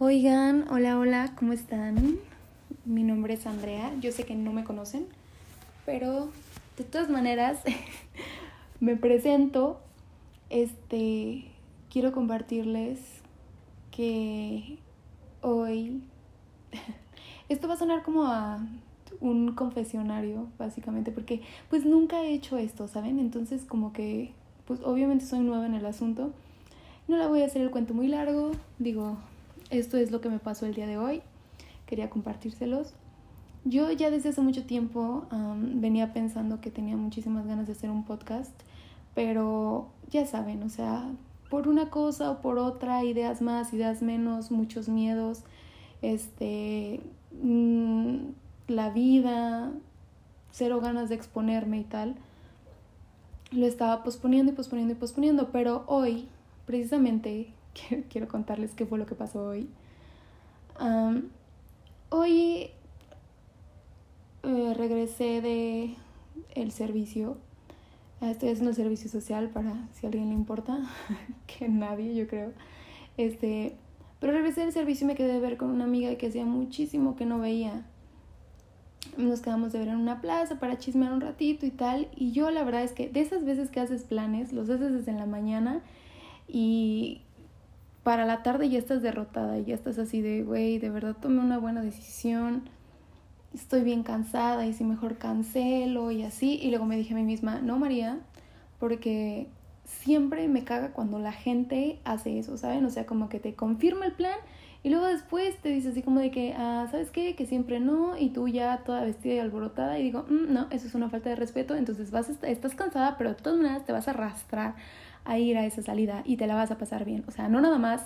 Oigan, hola, hola, ¿cómo están? Mi nombre es Andrea, yo sé que no me conocen, pero de todas maneras me presento. Este, quiero compartirles que hoy esto va a sonar como a un confesionario, básicamente, porque pues nunca he hecho esto, ¿saben? Entonces como que, pues obviamente soy nueva en el asunto. No la voy a hacer el cuento muy largo, digo, esto es lo que me pasó el día de hoy, quería compartírselos. Yo ya desde hace mucho tiempo venía pensando que tenía muchísimas ganas de hacer un podcast, pero ya saben, o sea, por una cosa o por otra, ideas más, ideas menos, muchos miedos, este, mm, la vida, cero ganas de exponerme y tal, lo estaba posponiendo y posponiendo y posponiendo, pero hoy, precisamente, quiero contarles qué fue lo que pasó hoy. hoy eh, regresé de el servicio. Estoy haciendo el servicio social para si a alguien le importa, que nadie, yo creo. Este, pero regresé del servicio y me quedé de ver con una amiga que hacía muchísimo que no veía. Nos quedamos de ver en una plaza para chismear un ratito y tal. Y yo la verdad es que de esas veces que haces planes, los haces desde la mañana y para la tarde ya estás derrotada y ya estás así de, güey, de verdad tomé una buena decisión, estoy bien cansada y si mejor cancelo y así. Y luego me dije a mí misma, no María, porque siempre me caga cuando la gente hace eso, ¿saben? O sea, como que te confirma el plan y luego después te dice así como de que, ah, ¿sabes qué? Que siempre no y tú ya toda vestida y alborotada y digo, mm, no, eso es una falta de respeto, entonces vas estás cansada, pero de todas maneras te vas a arrastrar a ir a esa salida y te la vas a pasar bien. O sea, no nada más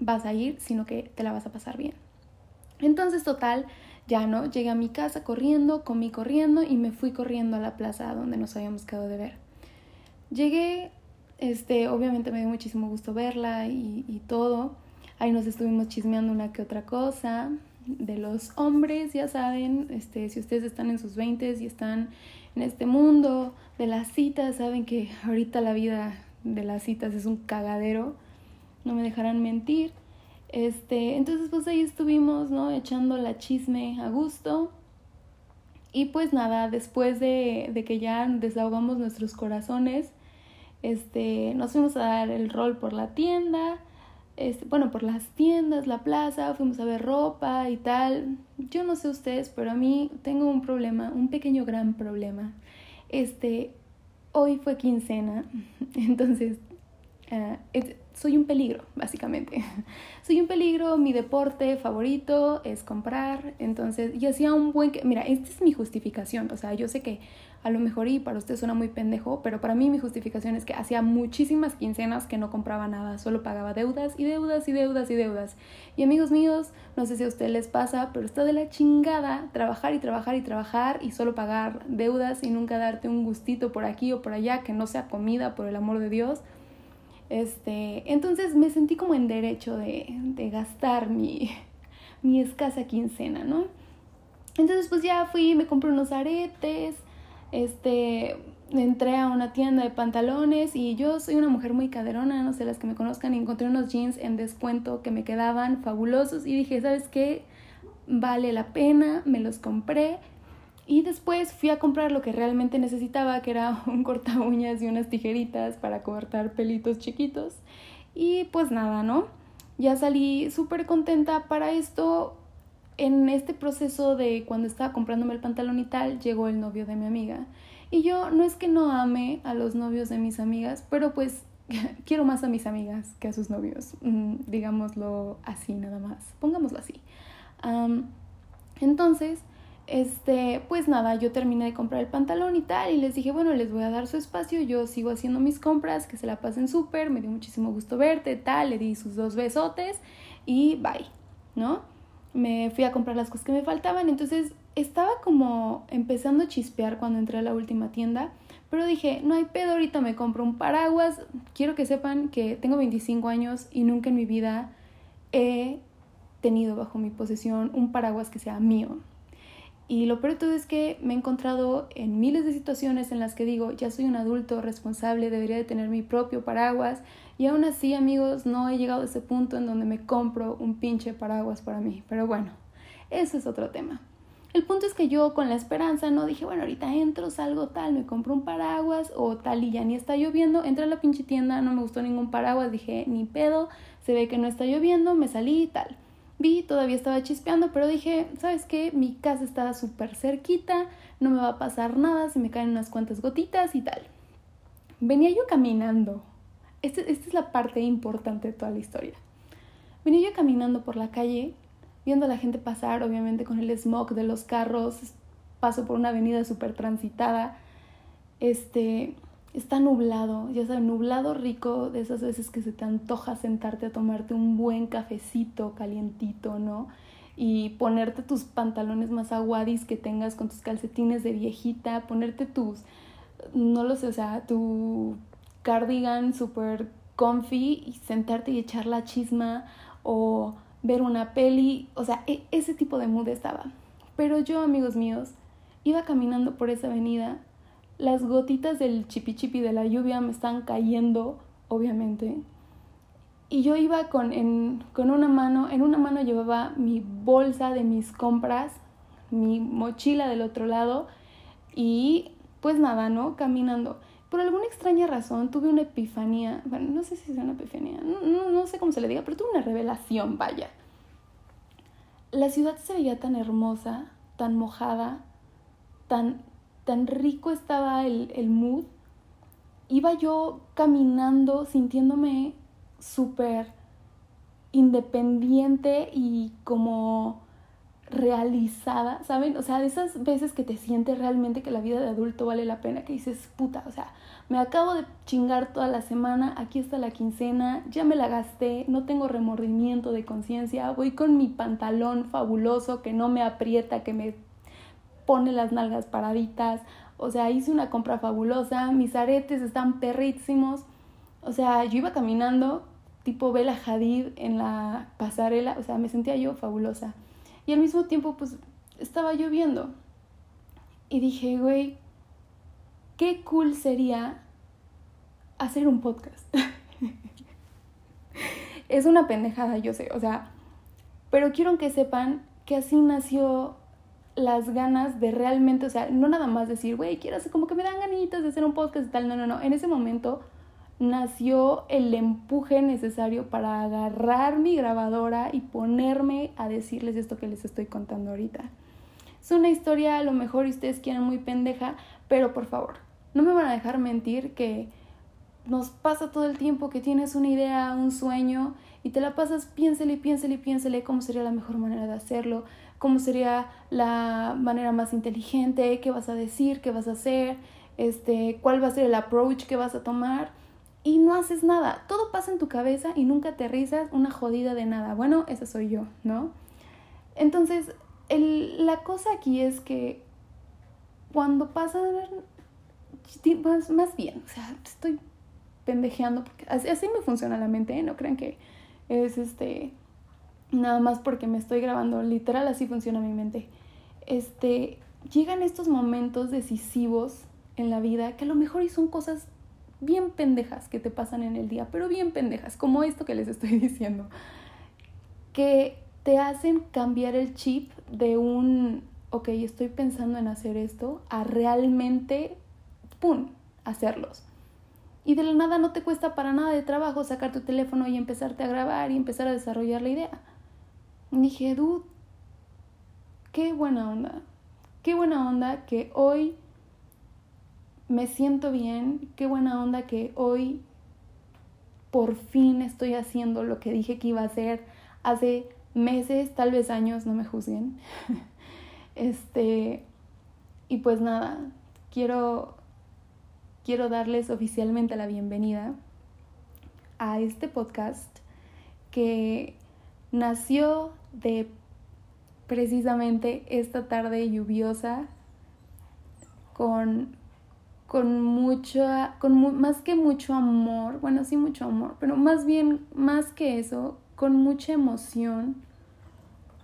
vas a ir, sino que te la vas a pasar bien. Entonces, total, ya no, llegué a mi casa corriendo, comí corriendo y me fui corriendo a la plaza donde nos habíamos quedado de ver. Llegué, este, obviamente me dio muchísimo gusto verla y todo. Ahí nos estuvimos chismeando una que otra cosa de los hombres, ya saben, este, si ustedes están en sus 20 y están en este mundo de las citas, saben que ahorita la vida de las citas es un cagadero, no me dejarán mentir. Este, entonces pues ahí estuvimos, ¿no? Echando la chisme a gusto. Y pues nada, después de, de que ya desahogamos nuestros corazones, este, nos fuimos a dar el rol por la tienda, este, bueno, por las tiendas, la plaza, fuimos a ver ropa y tal. Yo no sé ustedes, pero a mí tengo un problema, un pequeño gran problema. Este, hoy fue quincena, entonces uh, soy un peligro, básicamente. soy un peligro, mi deporte favorito es comprar, entonces, y hacía un buen... Mira, esta es mi justificación, o sea, yo sé que a lo mejor y para usted suena muy pendejo, pero para mí mi justificación es que hacía muchísimas quincenas que no compraba nada, solo pagaba deudas y deudas y deudas y deudas. Y amigos míos, no sé si a usted les pasa, pero está de la chingada trabajar y trabajar y trabajar y solo pagar deudas y nunca darte un gustito por aquí o por allá que no sea comida, por el amor de Dios. Este, entonces me sentí como en derecho de, de gastar mi, mi escasa quincena, ¿no? Entonces pues ya fui, me compré unos aretes, este, entré a una tienda de pantalones y yo soy una mujer muy caderona, no sé, las que me conozcan, y encontré unos jeans en descuento que me quedaban fabulosos y dije, ¿sabes qué? Vale la pena, me los compré. Y después fui a comprar lo que realmente necesitaba, que era un corta uñas y unas tijeritas para cortar pelitos chiquitos. Y pues nada, ¿no? Ya salí súper contenta para esto en este proceso de cuando estaba comprándome el pantalón y tal, llegó el novio de mi amiga. Y yo no es que no ame a los novios de mis amigas, pero pues quiero más a mis amigas que a sus novios, mm, digámoslo así nada más, pongámoslo así. entonces, este, pues nada, yo terminé de comprar el pantalón y tal, y les dije, bueno, les voy a dar su espacio, yo sigo haciendo mis compras, que se la pasen súper, me dio muchísimo gusto verte, tal, le di sus dos besotes y bye, ¿no? me fui a comprar las cosas que me faltaban, entonces estaba como empezando a chispear cuando entré a la última tienda, pero dije, no hay pedo, ahorita me compro un paraguas, quiero que sepan que tengo 25 años y nunca en mi vida he tenido bajo mi posesión un paraguas que sea mío. Y lo peor todo es que me he encontrado en miles de situaciones en las que digo, ya soy un adulto responsable, debería de tener mi propio paraguas. Y aún así, amigos, no he llegado a ese punto en donde me compro un pinche paraguas para mí. Pero bueno, eso es otro tema. El punto es que yo con la esperanza no dije, bueno, ahorita entro, salgo tal, me compro un paraguas o tal y ya ni está lloviendo. Entré a la pinche tienda, no me gustó ningún paraguas, dije, ni pedo, se ve que no está lloviendo, me salí y tal. Todavía estaba chispeando, pero dije, ¿sabes qué? Mi casa estaba súper cerquita, no me va a pasar nada si me caen unas cuantas gotitas y tal. Venía yo caminando. Este, esta es la parte importante de toda la historia. Venía yo caminando por la calle viendo a la gente pasar, obviamente con el smog de los carros, paso por una avenida súper transitada, este, está nublado, ya saben, nublado rico, de esas veces que se te antoja sentarte a tomarte un buen cafecito calientito, ¿no? Y ponerte tus pantalones más aguadis que tengas con tus calcetines de viejita, ponerte tus, no lo sé, o sea, tu cardigan súper comfy y sentarte y echar la chisma o ver una peli, o sea, e, ese tipo de mood estaba. Pero yo, amigos míos, iba caminando por esa avenida, las gotitas del chipi chipi de la lluvia me están cayendo, obviamente, y yo iba con, en, con una mano, en una mano llevaba mi bolsa de mis compras, mi mochila del otro lado, y pues nada, ¿no? Caminando. Por alguna extraña razón tuve una epifanía, bueno, no sé si es una epifanía, no, no, sé cómo se le diga, pero tuve una revelación, vaya. La ciudad se veía tan hermosa, tan mojada, tan, tan rico estaba el, el mood. Iba yo caminando sintiéndome súper independiente y como realizada, ¿saben? O sea, de esas veces que te sientes realmente que la vida de adulto vale la pena, que dices, puta, o sea, me acabo de chingar toda la semana, aquí está la quincena, ya me la gasté, no tengo remordimiento de conciencia, voy con mi pantalón fabuloso que no me aprieta, que me pone las nalgas paraditas, o sea, hice una compra fabulosa, mis aretes están perrísimos, o sea, yo iba caminando tipo Bella Hadid en la pasarela, o sea, me sentía yo fabulosa. Y al mismo tiempo, pues, estaba lloviendo. Y dije, güey, qué cool sería hacer un podcast. es una pendejada, yo sé, o sea, pero quiero que sepan que así nació las ganas de realmente, o sea, no nada más decir, güey, quiero hacer como que me dan ganitas de hacer un podcast y tal, no, no, no, en ese momento nació el empuje necesario para agarrar mi grabadora y ponerme a decirles esto que les estoy contando ahorita. Es una historia a lo mejor ustedes quieran muy pendeja, pero por favor, no me van a dejar mentir que nos pasa todo el tiempo que tienes una idea, un sueño y te la pasas, piénsele, piénsele, piénsele cómo sería la mejor manera de hacerlo, cómo sería la manera más inteligente, qué vas a decir, qué vas a hacer, este, cuál va a ser el approach que vas a tomar y no haces nada. Todo pasa en tu cabeza y nunca aterrizas una jodida de nada. Bueno, esa soy yo, ¿no? Entonces, el, la cosa aquí es que cuando pasa más, más bien, o sea, estoy pendejeando, porque así, así me funciona la mente, ¿eh? no crean que es este nada más porque me estoy grabando, literal así funciona mi mente. Este, llegan estos momentos decisivos en la vida que a lo mejor son cosas bien pendejas que te pasan en el día, pero bien pendejas, como esto que les estoy diciendo, que te hacen cambiar el chip de un, ok, estoy pensando en hacer esto, a realmente, ¡pum!, hacerlos. Y de la nada no te cuesta para nada de trabajo sacar tu teléfono y empezarte a grabar y empezar a desarrollar la idea. Dije, dude, qué buena onda. Qué buena onda que hoy me siento bien, qué buena onda que hoy por fin estoy haciendo lo que dije que iba a hacer hace meses, tal vez años, no me juzguen. este, y pues nada, quiero quiero darles oficialmente la bienvenida a este podcast que nació de precisamente esta tarde lluviosa con con mucho, con más que mucho amor, bueno, sí mucho amor, pero más bien, más que eso, con mucha emoción,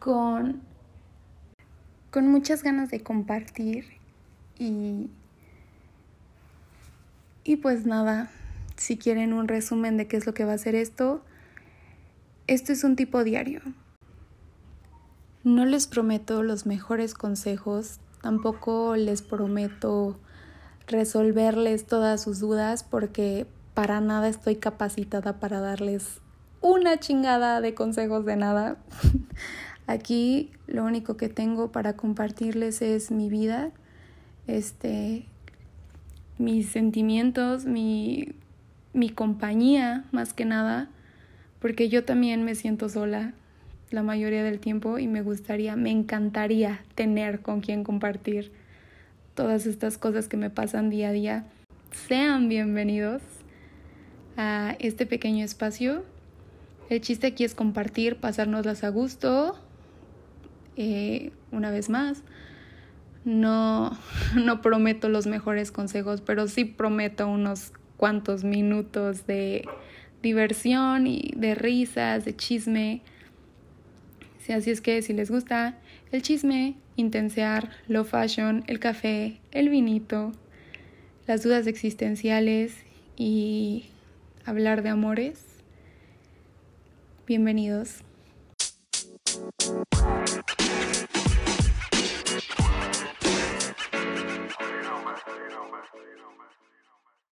con, con muchas ganas de compartir y, y pues nada, si quieren un resumen de qué es lo que va a ser esto, esto es un tipo diario. No les prometo los mejores consejos, tampoco les prometo resolverles todas sus dudas porque para nada estoy capacitada para darles una chingada de consejos de nada. Aquí lo único que tengo para compartirles es mi vida, este, mis sentimientos, mi, mi compañía más que nada, porque yo también me siento sola la mayoría del tiempo y me gustaría, me encantaría tener con quien compartir todas estas cosas que me pasan día a día. Sean bienvenidos a este pequeño espacio. El chiste aquí es compartir, pasárnoslas a gusto. Eh, una vez más, no, no prometo los mejores consejos, pero sí prometo unos cuantos minutos de diversión y de risas, de chisme. Sí, así es que si les gusta el chisme, intensear, lo fashion, el café, el vinito, las dudas existenciales y hablar de amores, bienvenidos.